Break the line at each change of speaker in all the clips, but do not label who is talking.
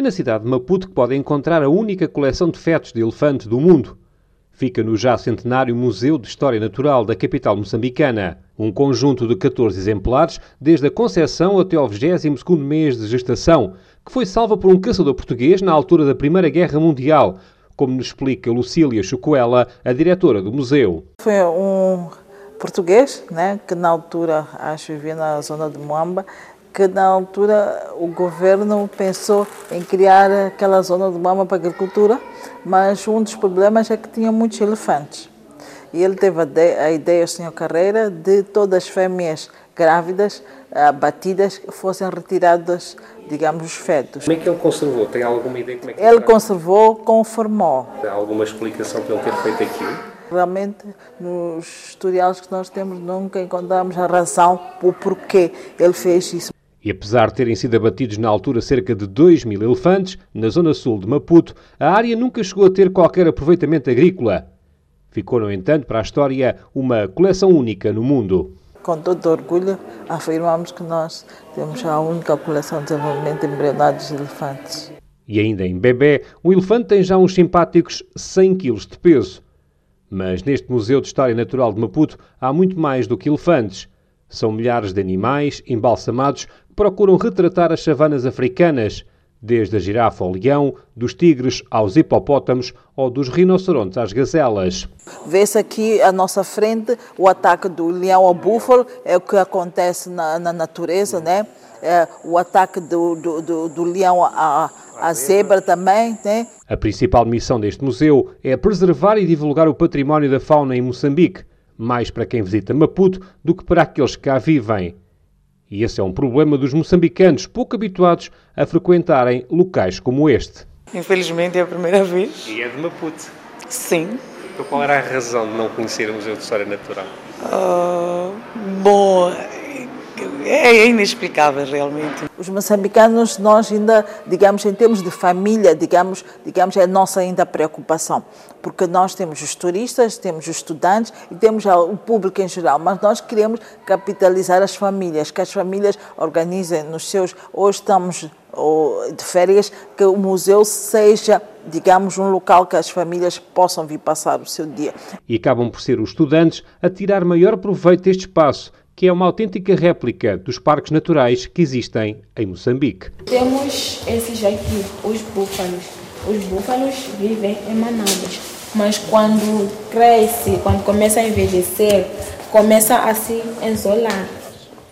É na cidade de Maputo que pode encontrar a única coleção de fetos de elefante do mundo. Fica no já centenário Museu de História Natural da capital moçambicana. Um conjunto de 14 exemplares, desde a concepção até ao 22º mês de gestação, que foi salva por um caçador português na altura da Primeira Guerra Mundial, como nos explica Lucília Chucuela, a diretora do museu.
Foi um português, né, que na altura, acho, vivia na zona de Moamba, que na altura o governo pensou em criar aquela zona de Moamba para a agricultura, mas um dos problemas é que tinha muitos elefantes. E ele teve a ideia, o senhor Carreira, de todas as fêmeas grávidas abatidas fossem retiradas, digamos, os fetos.
Como é que ele conservou? Tem alguma ideia como é que
ele Ele conservou com formol.
Há alguma explicação para ele ter feito aquilo?
Realmente, nos tutoriais que nós temos, nunca encontramos a razão por porquê ele fez isso.
E apesar de terem sido abatidos na altura cerca de 2 mil elefantes, na zona sul de Maputo, a área nunca chegou a ter qualquer aproveitamento agrícola. Ficou, no entanto, para a história uma coleção única no mundo.
Com todo orgulho, afirmamos que nós temos a única coleção de desenvolvimento embrionário de elefantes.
E ainda em bebê, um elefante tem já uns simpáticos 100 kg de peso. Mas neste Museu de História Natural de Maputo há muito mais do que elefantes. São milhares de animais embalsamados procuram retratar as savanas africanas, desde a girafa ao leão, dos tigres aos hipopótamos ou dos rinocerontes às gazelas.
Vê-se aqui à nossa frente o ataque do leão ao búfalo, é o que acontece na, na natureza, né? É, o ataque do, do, do, do leão à, à zebra também. Né?
A principal missão deste museu é preservar e divulgar o património da fauna em Moçambique, mais para quem visita Maputo do que para aqueles que cá vivem. E esse é um problema dos moçambicanos pouco habituados a frequentarem locais como este.
Infelizmente é a primeira vez.
E é de Maputo?
Sim.
Então qual era a razão de não conhecer o Museu de História Natural?
Uh, bom, é, é inexplicável realmente.
Os moçambicanos, nós ainda, digamos, em termos de família, digamos, digamos, é a nossa ainda preocupação, porque nós temos os turistas, temos os estudantes e temos o público em geral, mas nós queremos capitalizar as famílias, que as famílias organizem nos seus, hoje estamos de férias, que o museu seja, digamos, um local que as famílias possam vir passar o seu dia.
E acabam por ser os estudantes a tirar maior proveito deste espaço que é uma autêntica réplica dos parques naturais que existem em Moçambique.
Temos esses aqui, os búfalos. Os búfalos vivem em manadas, mas quando cresce, quando começa a envelhecer, começa a se isolar.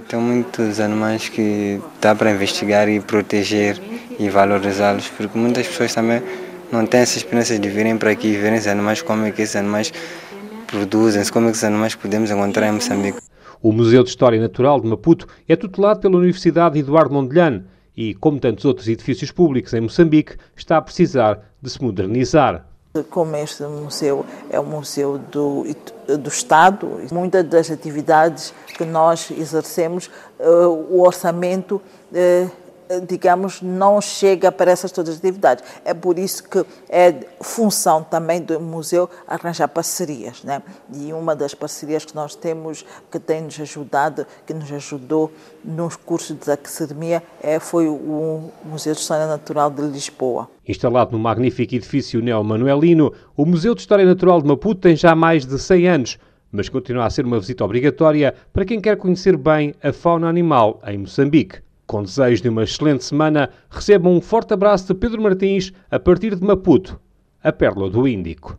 Tem muitos animais que dá para investigar e proteger e valorizá-los, porque muitas pessoas também não têm essa experiência de virem para aqui e verem esses animais, como é que esses animais produzem, como é que esses animais podemos encontrar em Moçambique.
O Museu de História Natural de Maputo é tutelado pela Universidade Eduardo Mondlane e, como tantos outros edifícios públicos em Moçambique, está a precisar de se modernizar.
Como este museu é um museu do, do Estado, muitas das atividades que nós exercemos, eh, o orçamento eh, digamos, não chega para essas todas as atividades. É por isso que é função também do museu arranjar parcerias, né? E uma das parcerias que nós temos, que tem nos ajudado, que nos ajudou nos cursos de academia, é, foi o Museu de História Natural de Lisboa.
Instalado no magnífico edifício neo-manuelino, o Museu de História Natural de Maputo tem já mais de 100 anos, mas continua a ser uma visita obrigatória para quem quer conhecer bem a fauna animal em Moçambique. Com desejo de uma excelente semana, recebam um forte abraço de Pedro Martins a partir de Maputo, a Pérola do Índico.